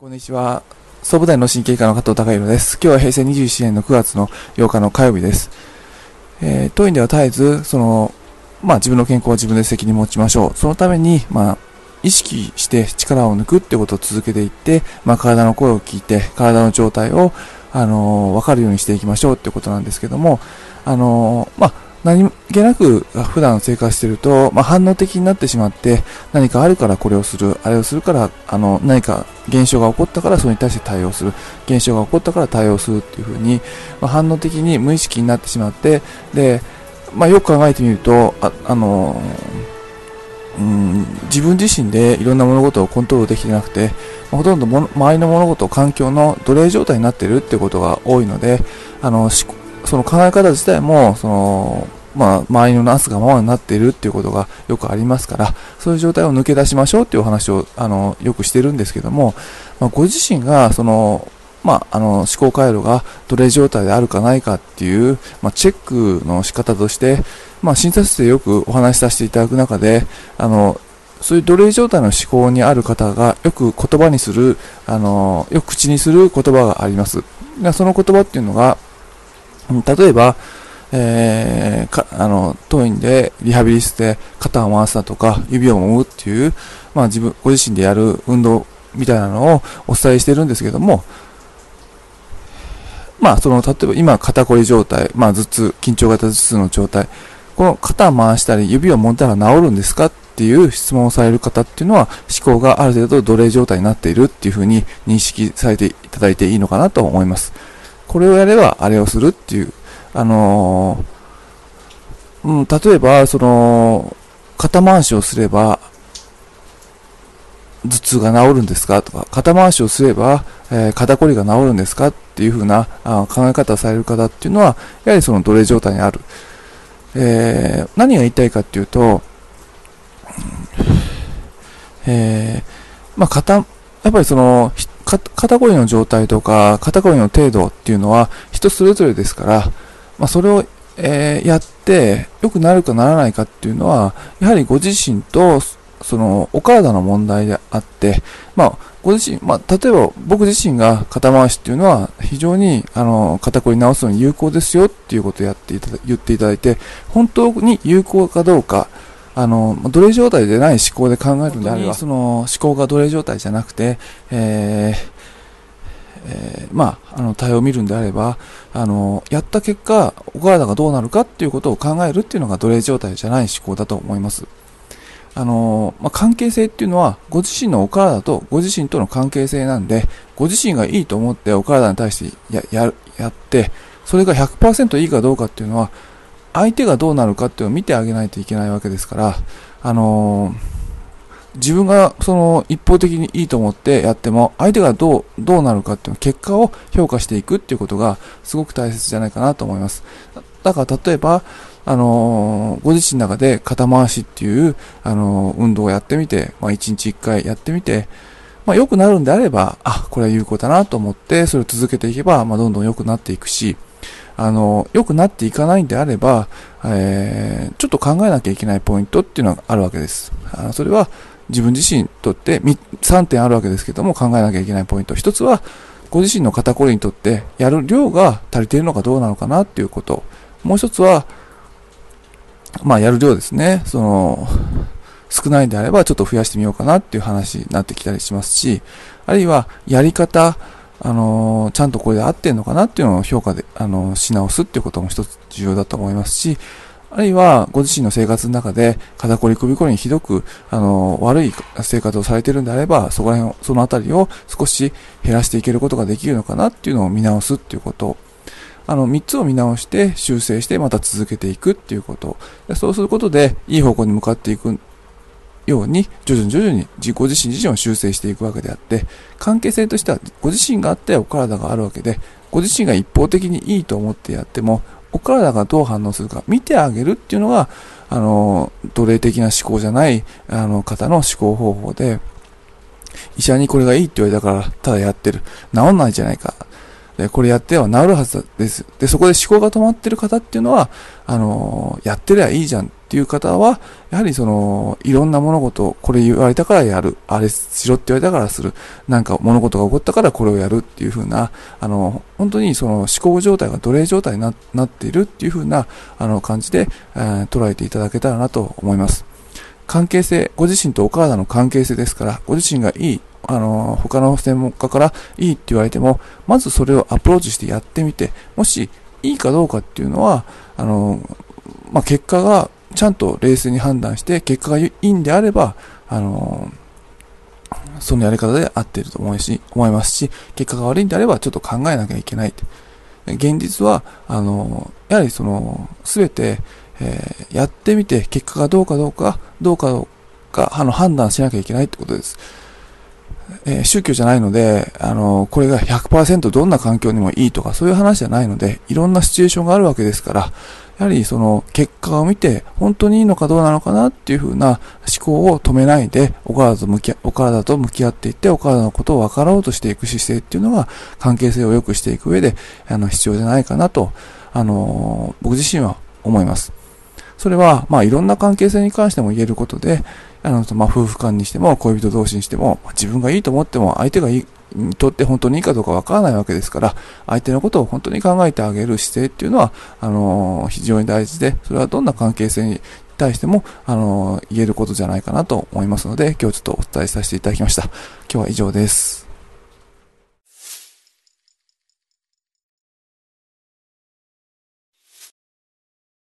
こんにちは。総武大の神経科の加藤隆弘です。今日は平成27年の9月の8日の火曜日です。えー、当院では絶えず、その、まあ自分の健康は自分で責任持ちましょう。そのために、まあ、意識して力を抜くってことを続けていって、まあ体の声を聞いて、体の状態を、あのーわかるようにしていきましょうってことなんですけども、あのーまあ、何気なく普段生活してると、まあ、反応的になってしまって、何かあるからこれをする、あれをするから、あの、何か現象が起こったからそれに対して対応する、現象が起こったから対応するっていうふうに、まあ、反応的に無意識になってしまって、で、まあ、よく考えてみると、あ、あのうん、自分自身でいろんな物事をコントロールできてなくて、ほとんど周りの物事、環境の奴隷状態になっているってことが多いので、あの、その考え方自体も、その、まあ、周りのナスがままになっているっていうことがよくありますから、そういう状態を抜け出しましょうっていうお話を、あの、よくしてるんですけども、まあ、ご自身が、その、まあ、あの、思考回路が奴隷状態であるかないかっていう、まあ、チェックの仕方として、まあ、診察室でよくお話しさせていただく中で、あの、そういう奴隷状態の思考にある方がよく言葉にする、あの、よく口にする言葉があります。その言葉っていうのが、例えば、えーか、あの、当院でリハビリ室で肩を回すだとか、指を揉むっていう、まあ自分、ご自身でやる運動みたいなのをお伝えしてるんですけども、まあ、その、例えば今、肩こり状態、まあ、頭痛、緊張型頭痛の状態、この肩を回したり、指を揉んだら治るんですかっていう質問をされる方っていうのは、思考がある程度奴隷状態になっているっていうふうに認識されていただいていいのかなと思います。これをやれば、あれをするっていう、あのーうん、例えば、その、肩回しをすれば、頭痛が治るんですか？とか、肩回しをすれば、えー肩こりが治るんですか？っていう風なあ考え方をされる方っていうのは、やはりその奴隷状態にある。えー何が言いたいかっていうと、えーまあ、肩、やっぱりその、肩こりの状態とか、肩こりの程度っていうのは人それぞれですから、まあ、それを、えーやって良くなるかならないかっていうのは、やはりご自身と、その、お体の問題であって、まあ、ご自身、まあ、例えば僕自身が肩回しっていうのは非常に、あの、肩こり治すのに有効ですよっていうことをやっていただ、言っていただいて、本当に有効かどうか、あの、まあ奴隷状態でない思考で考えるんであれば、その思考が奴隷状態じゃなくて、えーえーまあ、あの、対応を見るんであれば、あの、やった結果、お体がどうなるかっていうことを考えるっていうのが奴隷状態じゃない思考だと思います。あの、まあ、関係性っていうのは、ご自身のお体とご自身との関係性なんで、ご自身がいいと思ってお体に対してや、や、やって、それが100%いいかどうかっていうのは、相手がどうなるかっていうのを見てあげないといけないわけですから、あの自分がその一方的にいいと思ってやっても、相手がどう、どうなるかっていう結果を評価していくっていうことがすごく大切じゃないかなと思います。だから例えば、あのご自身の中で肩回しっていう、あの運動をやってみて、まあ一日一回やってみて、まあ良くなるんであれば、あ、これは有効だなと思って、それを続けていけば、まあどんどん良くなっていくし、あの、良くなっていかないんであれば、えー、ちょっと考えなきゃいけないポイントっていうのがあるわけです。あそれは自分自身にとって3点あるわけですけども考えなきゃいけないポイント。一つは、ご自身の肩こりにとってやる量が足りているのかどうなのかなっていうこと。もう一つは、まあやる量ですね。その、少ないんであればちょっと増やしてみようかなっていう話になってきたりしますし、あるいはやり方、あのちゃんとこれで合ってんのかなっていうのを評価で、あのし直すっていうことも一つ重要だと思いますし、あるいはご自身の生活の中で肩こり首こりにひどく、あの悪い生活をされているんであれば、そこら辺を、そのあたりを少し減らしていけることができるのかなっていうのを見直すっていうこと。あの、三つを見直して修正してまた続けていくっていうこと。そうすることで、いい方向に向かっていくように、徐々に徐々に自己自身自身を修正していくわけであって、関係性としてはご自身があってお体があるわけで、ご自身が一方的にいいと思ってやっても、お体がどう反応するか見てあげるっていうのが、あの、奴隷的な思考じゃない、あの、方の思考方法で、医者にこれがいいって言われたから、ただやってる。治んないじゃないか。で、これやっては治るはずです。で、そこで思考が止まってる方っていうのは、あの、やってりゃいいじゃんっていう方は、やはりその、いろんな物事、これ言われたからやる、あれしろって言われたからする、なんか物事が起こったからこれをやるっていう風な、あの、本当にその思考状態が奴隷状態にななっているっていう風な、あの、感じで、えー、捉えていただけたらなと思います。関係性、ご自身とお体の関係性ですから、ご自身がいい、あの、他の専門家からいいって言われても、まずそれをアプローチしてやってみて、もしいいかどうかっていうのは、あの、まあ、結果がちゃんと冷静に判断して、結果がいいんであれば、あの、そのやり方で合っていると思うし、思いますし、結果が悪いんであればちょっと考えなきゃいけない。現実は、あの、やはりその、すべて、えー、やってみて結果がどうかどうか、どうかどうか、あの、判断しなきゃいけないってことです。えー、宗教じゃないので、あの、これが100%どんな環境にもいいとか、そういう話じゃないので、いろんなシチュエーションがあるわけですから、やはりその結果を見て、本当にいいのかどうなのかなっていうふうな思考を止めないで、お体と向きお体と向き合っていって、お体のことを分かろうとしていく姿勢っていうのが、関係性を良くしていく上で、あの、必要じゃないかなと、あの、僕自身は思います。それは、まあ、いろんな関係性に関しても言えることで、あの、まあ、夫婦間にしても、恋人同士にしても、自分がいいと思っても、相手がいい、にとって本当にいいかどうかわからないわけですから、相手のことを本当に考えてあげる姿勢っていうのは、あの、非常に大事で、それはどんな関係性に対しても、あの、言えることじゃないかなと思いますので、今日ちょっとお伝えさせていただきました。今日は以上です。